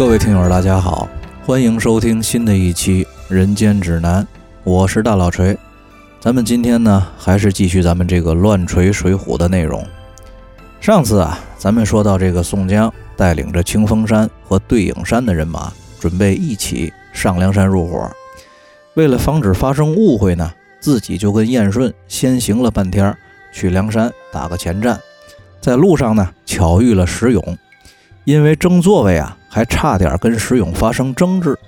各位听友，大家好，欢迎收听新的一期《人间指南》，我是大老锤。咱们今天呢，还是继续咱们这个乱锤水浒的内容。上次啊，咱们说到这个宋江带领着清风山和对影山的人马，准备一起上梁山入伙。为了防止发生误会呢，自己就跟燕顺先行了半天，去梁山打个前站。在路上呢，巧遇了石勇，因为争座位啊，还差点跟石勇发生争执。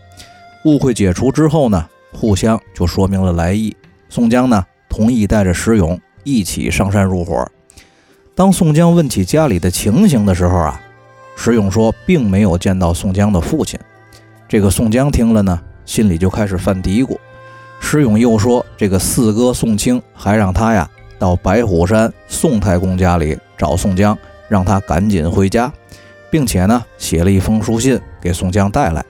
误会解除之后呢，互相就说明了来意。宋江呢，同意带着石勇一起上山入伙。当宋江问起家里的情形的时候啊，石勇说并没有见到宋江的父亲。这个宋江听了呢，心里就开始犯嘀咕。石勇又说，这个四哥宋清还让他呀到白虎山宋太公家里找宋江，让他赶紧回家，并且呢写了一封书信给宋江带来。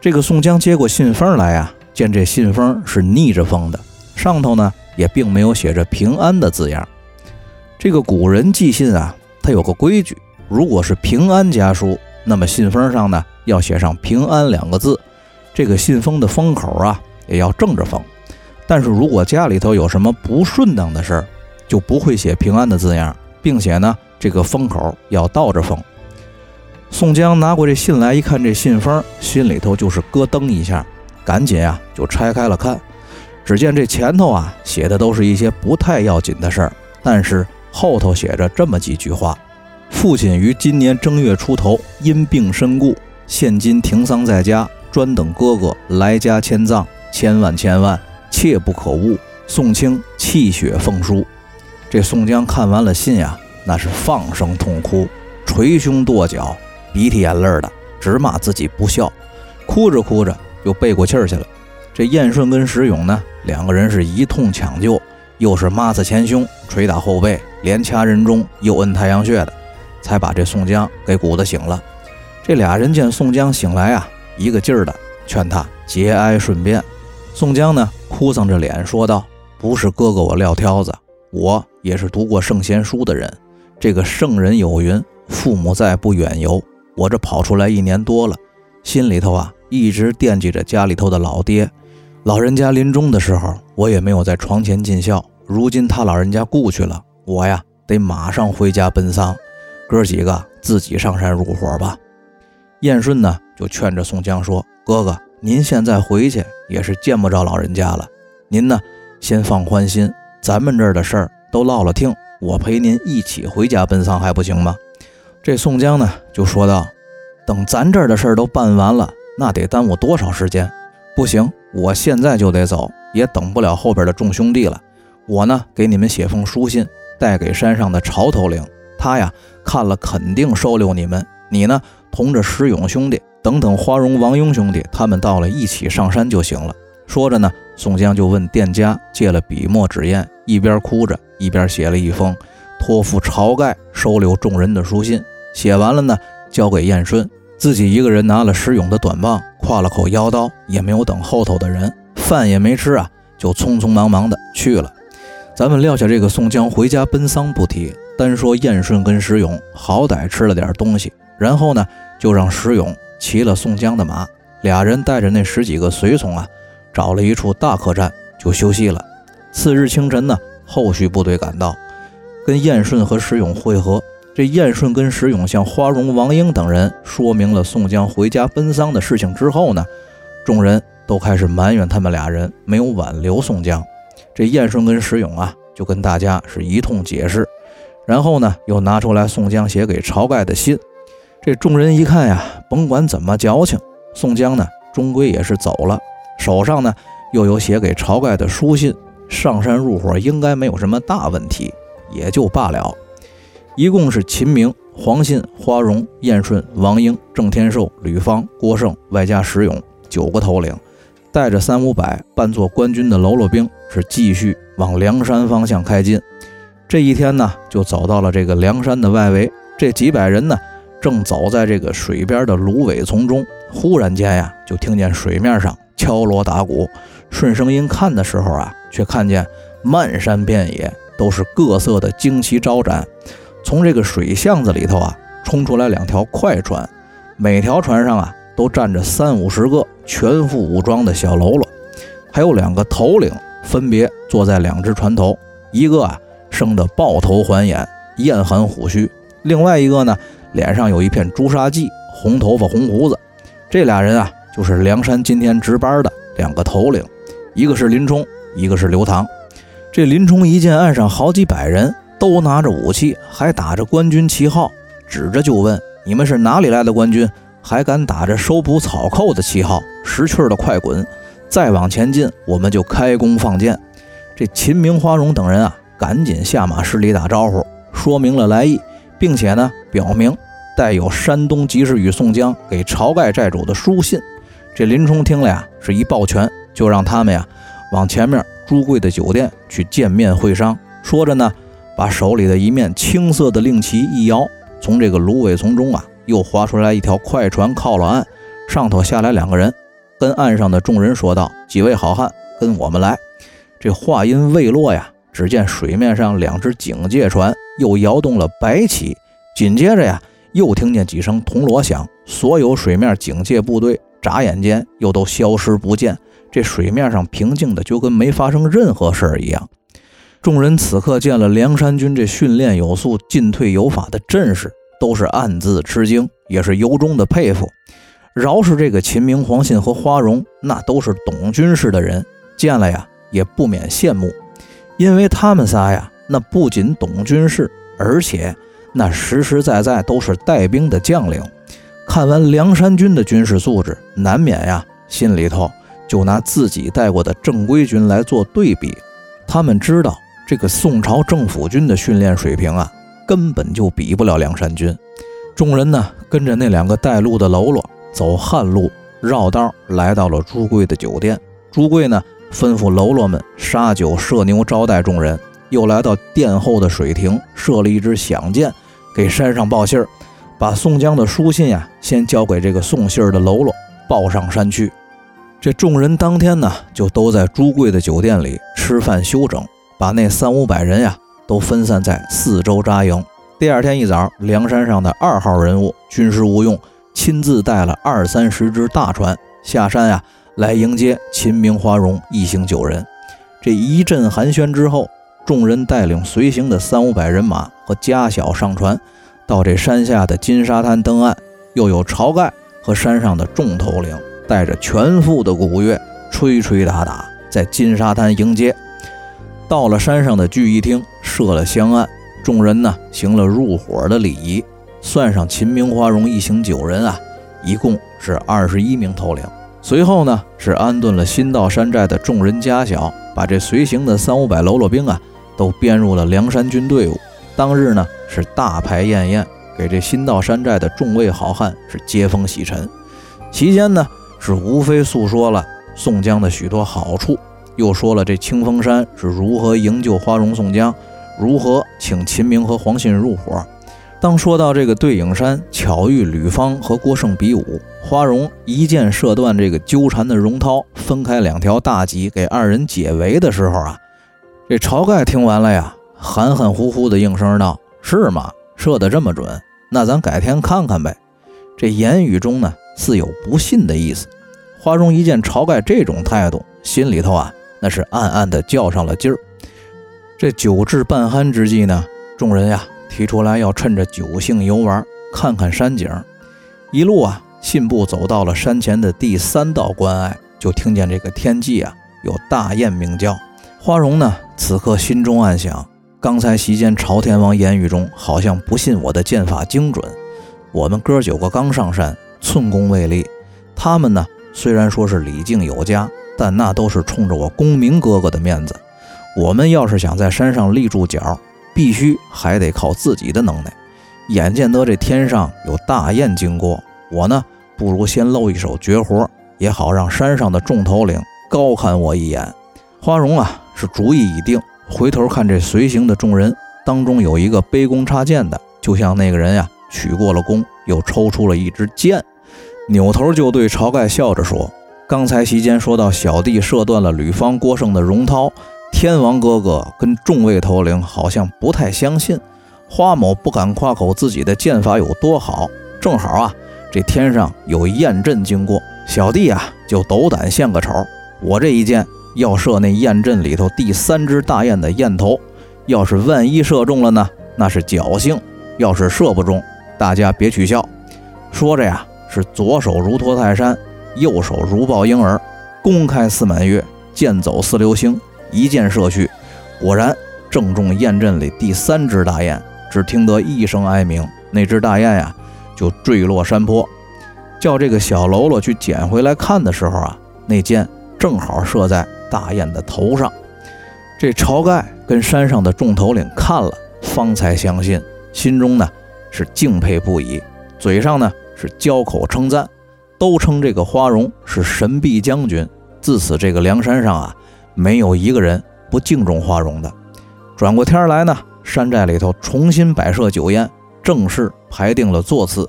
这个宋江接过信封来呀，见这信封是逆着封的，上头呢也并没有写着平安的字样。这个古人寄信啊，他有个规矩，如果是平安家书，那么信封上呢要写上平安两个字，这个信封的封口啊也要正着封。但是如果家里头有什么不顺当的事儿，就不会写平安的字样，并且呢这个封口要倒着封。宋江拿过这信来一看，这信封心里头就是咯噔一下，赶紧啊就拆开了看，只见这前头啊写的都是一些不太要紧的事儿，但是。后头写着这么几句话：父亲于今年正月出头因病身故，现今停丧在家，专等哥哥来家迁葬，千万千万切不可误。宋清泣血奉书。这宋江看完了信呀，那是放声痛哭，捶胸跺脚，鼻涕眼泪的，直骂自己不孝，哭着哭着又背过气儿去了。这燕顺跟石勇呢，两个人是一通抢救。又是抹擦前胸，捶打后背，连掐人中，又摁太阳穴的，才把这宋江给鼓得醒了。这俩人见宋江醒来啊，一个劲儿的劝他节哀顺变。宋江呢，哭丧着脸说道：“不是哥哥我撂挑子，我也是读过圣贤书的人。这个圣人有云：父母在，不远游。我这跑出来一年多了，心里头啊，一直惦记着家里头的老爹。”老人家临终的时候，我也没有在床前尽孝。如今他老人家故去了，我呀得马上回家奔丧。哥几个自己上山入伙吧。燕顺呢就劝着宋江说：“哥哥，您现在回去也是见不着老人家了，您呢先放宽心，咱们这儿的事儿都落了听，我陪您一起回家奔丧还不行吗？”这宋江呢就说道：“等咱这儿的事儿都办完了，那得耽误多少时间？不行。”我现在就得走，也等不了后边的众兄弟了。我呢，给你们写封书信，带给山上的潮头领，他呀看了肯定收留你们。你呢，同着石勇兄弟，等等花荣、王庸兄弟他们到了，一起上山就行了。说着呢，宋江就问店家借了笔墨纸砚，一边哭着一边写了一封托付晁盖收留众人的书信。写完了呢，交给燕顺。自己一个人拿了石勇的短棒，挎了口腰刀，也没有等后头的人，饭也没吃啊，就匆匆忙忙的去了。咱们撂下这个宋江回家奔丧不提，单说燕顺跟石勇，好歹吃了点东西，然后呢，就让石勇骑了宋江的马，俩人带着那十几个随从啊，找了一处大客栈就休息了。次日清晨呢，后续部队赶到，跟燕顺和石勇会合。这燕顺跟石勇向花荣、王英等人说明了宋江回家奔丧的事情之后呢，众人都开始埋怨他们俩人没有挽留宋江。这燕顺跟石勇啊，就跟大家是一通解释，然后呢，又拿出来宋江写给晁盖的信。这众人一看呀，甭管怎么矫情，宋江呢，终归也是走了，手上呢又有写给晁盖的书信，上山入伙应该没有什么大问题，也就罢了。一共是秦明、黄信、花荣、燕顺、王英、郑天寿、吕方、郭盛，外加石勇九个头领，带着三五百扮作官军的喽啰兵，是继续往梁山方向开进。这一天呢，就走到了这个梁山的外围。这几百人呢，正走在这个水边的芦苇丛中，忽然间呀，就听见水面上敲锣打鼓。顺声音看的时候啊，却看见漫山遍野都是各色的旌旗招展。从这个水巷子里头啊，冲出来两条快船，每条船上啊都站着三五十个全副武装的小喽啰，还有两个头领分别坐在两只船头，一个啊生得豹头环眼、燕寒虎须，另外一个呢脸上有一片朱砂记，红头发红胡子。这俩人啊就是梁山今天值班的两个头领，一个是林冲，一个是刘唐。这林冲一见岸上好几百人都拿着武器，还打着官军旗号，指着就问。你们是哪里来的官军？还敢打着收捕草寇的旗号？识趣的快滚！再往前进，我们就开弓放箭。这秦明、花荣等人啊，赶紧下马施礼打招呼，说明了来意，并且呢，表明带有山东及时雨宋江给晁盖寨主的书信。这林冲听了呀，是一抱拳，就让他们呀往前面朱贵的酒店去见面会商。说着呢，把手里的一面青色的令旗一摇。从这个芦苇丛中啊，又划出来一条快船，靠了岸，上头下来两个人，跟岸上的众人说道：“几位好汉，跟我们来。”这话音未落呀，只见水面上两只警戒船又摇动了白旗，紧接着呀，又听见几声铜锣响，所有水面警戒部队眨眼间又都消失不见，这水面上平静的就跟没发生任何事儿一样。众人此刻见了梁山军这训练有素、进退有法的阵势，都是暗自吃惊，也是由衷的佩服。饶是这个秦明、黄信和花荣，那都是懂军事的人，见了呀也不免羡慕，因为他们仨呀，那不仅懂军事，而且那实实在在都是带兵的将领。看完梁山军的军事素质，难免呀心里头就拿自己带过的正规军来做对比，他们知道。这个宋朝政府军的训练水平啊，根本就比不了梁山军。众人呢，跟着那两个带路的喽啰走旱路，绕道来到了朱贵的酒店。朱贵呢，吩咐喽啰们杀酒设牛招待众人，又来到殿后的水亭设了一支响箭，给山上报信儿，把宋江的书信呀，先交给这个送信儿的喽啰，报上山去。这众人当天呢，就都在朱贵的酒店里吃饭休整。把那三五百人呀都分散在四周扎营。第二天一早，梁山上的二号人物军师吴用亲自带了二三十只大船下山呀，来迎接秦明、花荣一行九人。这一阵寒暄之后，众人带领随行的三五百人马和家小上船，到这山下的金沙滩登岸。又有晁盖和山上的众头领带着全副的鼓乐，吹吹打打，在金沙滩迎接。到了山上的聚义厅，设了香案，众人呢行了入伙的礼仪，算上秦明、花荣一行九人啊，一共是二十一名头领。随后呢是安顿了新到山寨的众人家小，把这随行的三五百喽啰兵啊都编入了梁山军队伍。当日呢是大排宴宴，给这新到山寨的众位好汉是接风洗尘。期间呢是无非诉说了宋江的许多好处。又说了这清风山是如何营救花荣、宋江，如何请秦明和黄信入伙。当说到这个对影山巧遇吕方和郭盛比武，花荣一箭射断这个纠缠的荣涛，分开两条大戟给二人解围的时候啊，这晁盖听完了呀，含含糊糊的应声道：“是吗？射得这么准？那咱改天看看呗。”这言语中呢，似有不信的意思。花荣一见晁盖这种态度，心里头啊。那是暗暗的较上了劲儿。这酒至半酣之际呢，众人呀提出来要趁着酒兴游玩，看看山景。一路啊信步走到了山前的第三道关隘，就听见这个天际啊有大雁鸣叫。花荣呢此刻心中暗想：刚才席间朝天王言语中好像不信我的剑法精准。我们哥九个刚上山，寸功未立。他们呢虽然说是礼敬有加。但那都是冲着我公明哥哥的面子。我们要是想在山上立住脚，必须还得靠自己的能耐。眼见得这天上有大雁经过，我呢不如先露一手绝活，也好让山上的众头领高看我一眼。花荣啊是主意已定，回头看这随行的众人当中有一个背弓插箭的，就像那个人呀取过了弓，又抽出了一支箭，扭头就对晁盖笑着说。刚才席间说到小弟射断了吕方、郭盛的荣涛，天王哥哥跟众位头领好像不太相信，花某不敢夸口自己的剑法有多好。正好啊，这天上有雁阵经过，小弟啊就斗胆献个丑，我这一箭要射那雁阵里头第三只大雁的雁头，要是万一射中了呢，那是侥幸；要是射不中，大家别取笑。说着呀，是左手如托泰山，右手如抱婴儿，弓开似满月，箭走似流星，一箭射去，果然正中雁阵里第三只大雁。只听得一声哀鸣，那只大雁呀就坠落山坡。叫这个小喽啰去捡回来看的时候啊，那箭正好射在大雁的头上。这晁盖跟山上的众头领看了，方才相信，心中呢是敬佩不已，嘴上呢是交口称赞，都称这个花荣是神臂将军。自此，这个梁山上啊，没有一个人不敬重花荣的。转过天来呢。山寨里头重新摆设酒宴，正式排定了座次。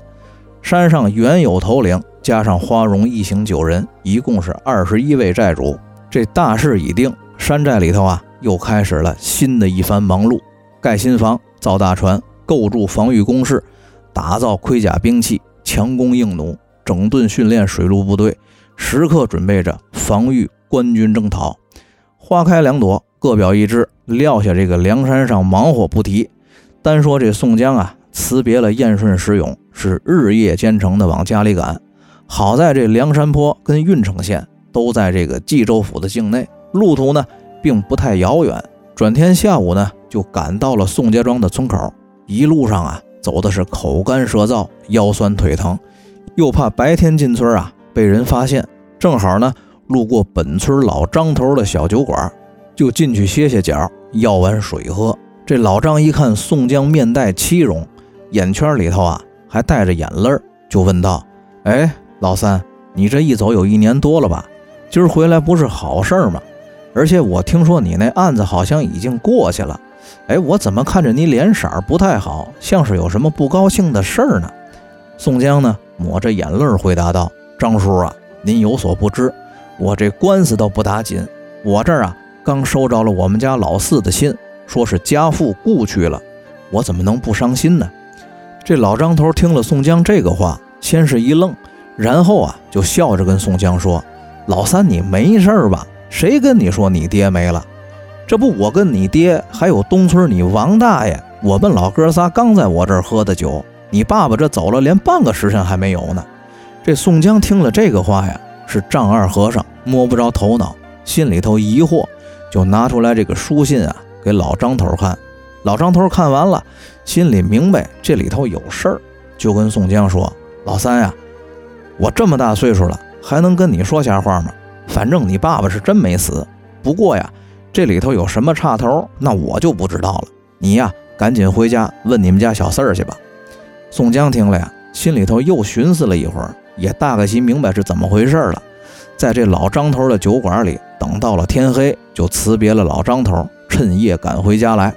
山上原有头领加上花荣一行九人，一共是二十一位寨主。这大事已定，山寨里头啊，又开始了新的一番忙碌：盖新房、造大船、构筑防御工事、打造盔甲兵器、强攻硬弩、整顿训练水陆部队，时刻准备着防御官军征讨。花开两朵。各表一枝，撂下这个梁山上忙活不提，单说这宋江啊，辞别了燕顺、石勇，是日夜兼程的往家里赶。好在这梁山坡跟郓城县都在这个冀州府的境内，路途呢并不太遥远。转天下午呢，就赶到了宋家庄的村口。一路上啊，走的是口干舌燥、腰酸腿疼，又怕白天进村啊被人发现，正好呢路过本村老张头的小酒馆。就进去歇歇脚，要碗水喝。这老张一看宋江面带凄容，眼圈里头啊还带着眼泪，就问道：“哎，老三，你这一走有一年多了吧？今儿回来不是好事儿吗？而且我听说你那案子好像已经过去了。哎，我怎么看着你脸色不太好，像是有什么不高兴的事儿呢？”宋江呢，抹着眼泪回答道：“张叔啊，您有所不知，我这官司倒不打紧，我这儿啊。”刚收着了我们家老四的信，说是家父故去了，我怎么能不伤心呢？这老张头听了宋江这个话，先是一愣，然后啊就笑着跟宋江说：“老三，你没事吧？谁跟你说你爹没了？这不我跟你爹还有东村你王大爷，我们老哥仨刚在我这儿喝的酒。你爸爸这走了，连半个时辰还没有呢。”这宋江听了这个话呀，是丈二和尚摸不着头脑，心里头疑惑。就拿出来这个书信啊，给老张头看。老张头看完了，心里明白这里头有事儿，就跟宋江说：“老三呀，我这么大岁数了，还能跟你说瞎话吗？反正你爸爸是真没死。不过呀，这里头有什么岔头，那我就不知道了。你呀，赶紧回家问你们家小四儿去吧。”宋江听了呀，心里头又寻思了一会儿，也大概心明白是怎么回事了。在这老张头的酒馆里等到了天黑，就辞别了老张头，趁夜赶回家来。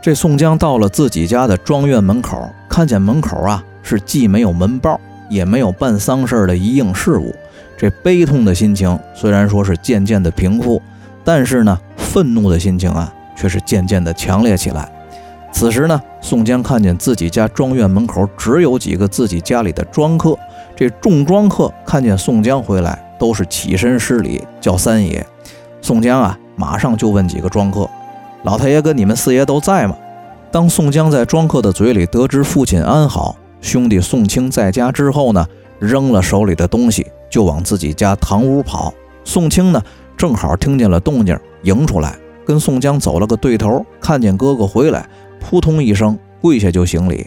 这宋江到了自己家的庄院门口，看见门口啊是既没有门报，也没有办丧事的一应事物。这悲痛的心情虽然说是渐渐的平复，但是呢，愤怒的心情啊却是渐渐的强烈起来。此时呢，宋江看见自己家庄院门口只有几个自己家里的庄客，这众庄客看见宋江回来。都是起身施礼，叫三爷。宋江啊，马上就问几个庄客：“老太爷跟你们四爷都在吗？”当宋江在庄客的嘴里得知父亲安好，兄弟宋清在家之后呢，扔了手里的东西，就往自己家堂屋跑。宋清呢，正好听见了动静，迎出来跟宋江走了个对头，看见哥哥回来，扑通一声跪下就行礼。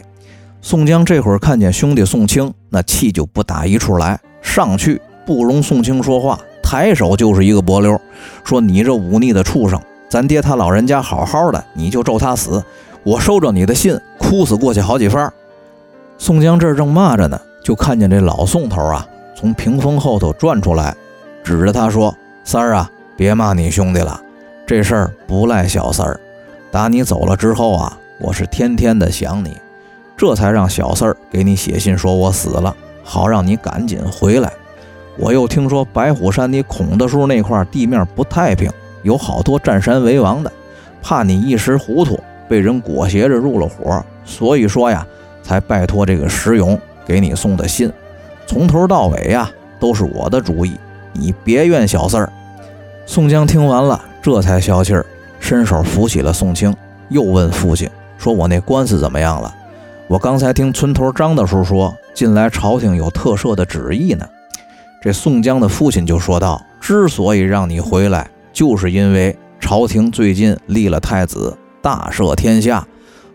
宋江这会儿看见兄弟宋清，那气就不打一处来，上去。不容宋清说话，抬手就是一个脖溜，说：“你这忤逆的畜生！咱爹他老人家好好的，你就咒他死！我收着你的信，哭死过去好几番。”宋江这正骂着呢，就看见这老宋头啊从屏风后头转出来，指着他说：“三儿啊，别骂你兄弟了，这事儿不赖小三儿。打你走了之后啊，我是天天的想你，这才让小四儿给你写信说我死了，好让你赶紧回来。”我又听说白虎山你孔大叔那块地面不太平，有好多占山为王的，怕你一时糊涂被人裹挟着入了伙，所以说呀，才拜托这个石勇给你送的信。从头到尾呀都是我的主意，你别怨小四儿。宋江听完了，这才消气儿，伸手扶起了宋清，又问父亲说：“我那官司怎么样了？我刚才听村头张大叔说，近来朝廷有特赦的旨意呢。”这宋江的父亲就说道：“之所以让你回来，就是因为朝廷最近立了太子，大赦天下，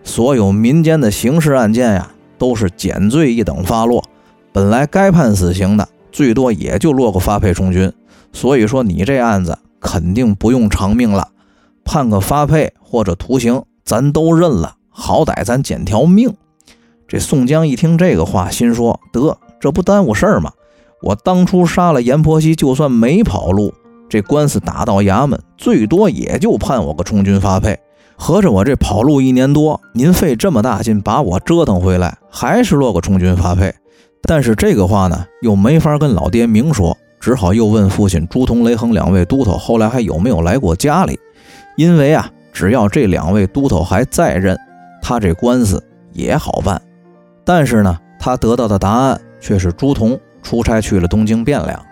所有民间的刑事案件呀，都是减罪一等发落。本来该判死刑的，最多也就落个发配充军。所以说你这案子肯定不用偿命了，判个发配或者徒刑，咱都认了，好歹咱捡条命。”这宋江一听这个话，心说：“得，这不耽误事儿吗？”我当初杀了阎婆惜，就算没跑路，这官司打到衙门，最多也就判我个充军发配。合着我这跑路一年多，您费这么大劲把我折腾回来，还是落个充军发配。但是这个话呢，又没法跟老爹明说，只好又问父亲朱仝、雷横两位都头，后来还有没有来过家里？因为啊，只要这两位都头还在任，他这官司也好办。但是呢，他得到的答案却是朱仝。出差去了东京汴梁，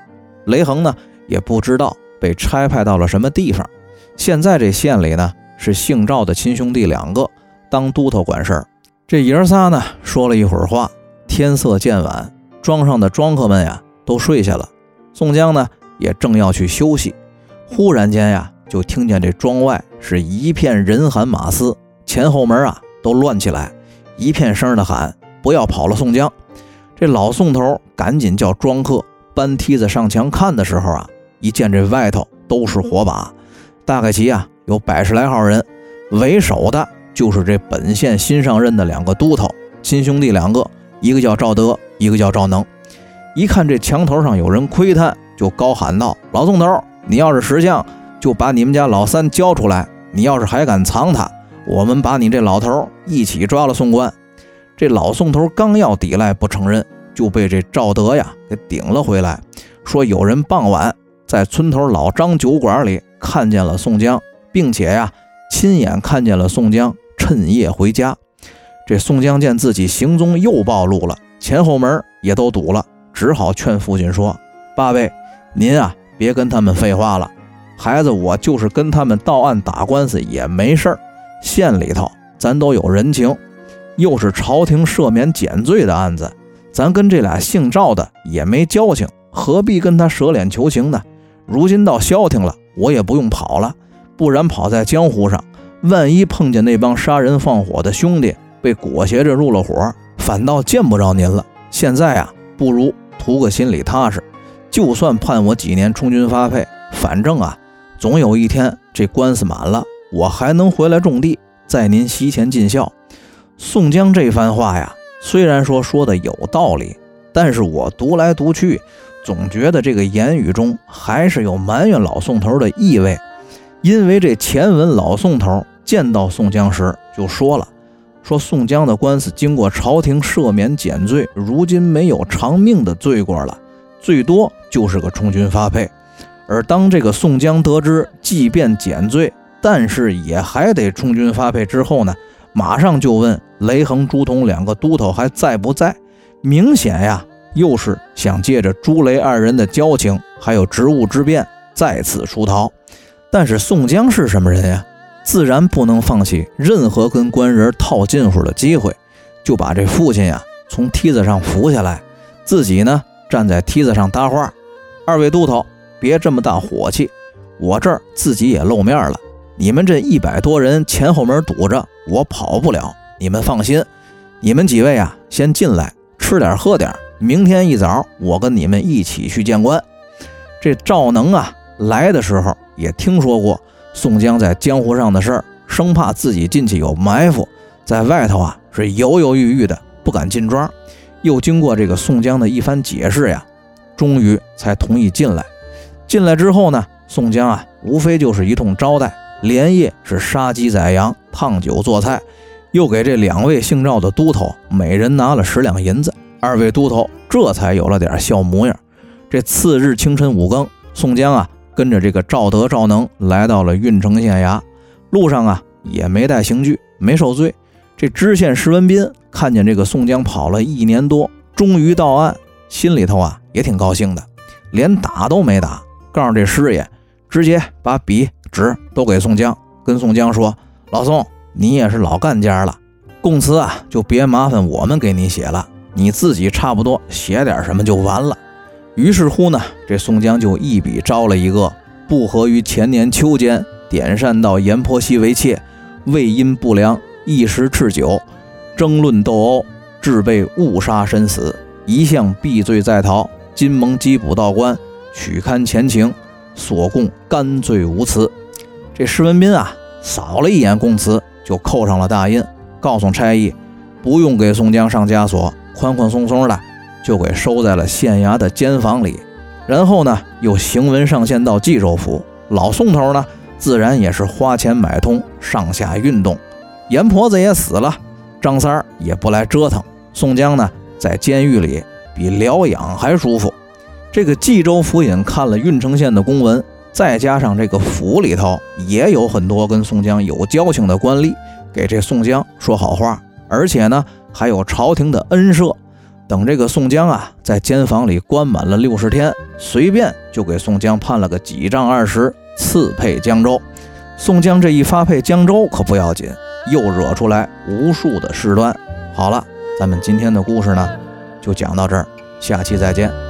雷横呢也不知道被差派到了什么地方。现在这县里呢是姓赵的亲兄弟两个当都头管事儿。这爷仨呢说了一会儿话，天色渐晚，庄上的庄客们呀都睡下了。宋江呢也正要去休息，忽然间呀就听见这庄外是一片人喊马嘶，前后门啊都乱起来，一片声的喊：“不要跑了，宋江！”这老宋头赶紧叫庄客搬梯子上墙看的时候啊，一见这外头都是火把，大概齐啊有百十来号人，为首的就是这本县新上任的两个都头，亲兄弟两个，一个叫赵德，一个叫赵能。一看这墙头上有人窥探，就高喊道：“老宋头，你要是识相，就把你们家老三交出来；你要是还敢藏他，我们把你这老头一起抓了送官。”这老宋头刚要抵赖不承认，就被这赵德呀给顶了回来，说有人傍晚在村头老张酒馆里看见了宋江，并且呀亲眼看见了宋江趁夜回家。这宋江见自己行踪又暴露了，前后门也都堵了，只好劝父亲说：“八位，您啊别跟他们废话了，孩子我就是跟他们到案打官司也没事儿，县里头咱都有人情。”又是朝廷赦免减罪的案子，咱跟这俩姓赵的也没交情，何必跟他舍脸求情呢？如今倒消停了，我也不用跑了，不然跑在江湖上，万一碰见那帮杀人放火的兄弟，被裹挟着入了伙，反倒见不着您了。现在啊，不如图个心里踏实，就算判我几年充军发配，反正啊，总有一天这官司满了，我还能回来种地，在您席前尽孝。宋江这番话呀，虽然说说的有道理，但是我读来读去，总觉得这个言语中还是有埋怨老宋头的意味。因为这前文老宋头见到宋江时就说了，说宋江的官司经过朝廷赦免减罪，如今没有偿命的罪过了，最多就是个充军发配。而当这个宋江得知，即便减罪，但是也还得充军发配之后呢？马上就问雷横、朱仝两个都头还在不在？明显呀，又是想借着朱雷二人的交情，还有职务之便，再次出逃。但是宋江是什么人呀？自然不能放弃任何跟官人套近乎的机会，就把这父亲呀从梯子上扶下来，自己呢站在梯子上搭话：“二位都头，别这么大火气，我这儿自己也露面了。”你们这一百多人前后门堵着，我跑不了。你们放心，你们几位啊，先进来吃点喝点。明天一早，我跟你们一起去见官。这赵能啊，来的时候也听说过宋江在江湖上的事儿，生怕自己进去有埋伏，在外头啊是犹犹豫豫的，不敢进庄。又经过这个宋江的一番解释呀，终于才同意进来。进来之后呢，宋江啊，无非就是一通招待。连夜是杀鸡宰羊、烫酒做菜，又给这两位姓赵的都头每人拿了十两银子。二位都头这才有了点笑模样。这次日清晨五更，宋江啊跟着这个赵德、赵能来到了郓城县衙。路上啊也没带刑具，没受罪。这知县石文斌看见这个宋江跑了一年多，终于到案，心里头啊也挺高兴的，连打都没打，告诉这师爷，直接把笔纸都给宋江，跟宋江说：“老宋，你也是老干家了，供词啊就别麻烦我们给你写了，你自己差不多写点什么就完了。”于是乎呢，这宋江就一笔招了一个：不合于前年秋间点善到阎婆惜为妾，为因不良一时置酒，争论斗殴，致被误杀身死，一向避罪在逃。今蒙缉捕到官，取勘前情，所供甘罪无辞。这施文斌啊，扫了一眼供词，就扣上了大印，告诉差役，不用给宋江上枷锁，宽宽松松的。就给收在了县衙的监房里，然后呢，又行文上线到冀州府。老宋头呢，自然也是花钱买通，上下运动。阎婆子也死了，张三儿也不来折腾。宋江呢，在监狱里比疗养还舒服。这个冀州府尹看了郓城县的公文，再加上这个府里头也有很多跟宋江有交情的官吏，给这宋江说好话，而且呢，还有朝廷的恩赦。等这个宋江啊，在监房里关满了六十天，随便就给宋江判了个几丈二十，赐配江州。宋江这一发配江州可不要紧，又惹出来无数的事端。好了，咱们今天的故事呢，就讲到这儿，下期再见。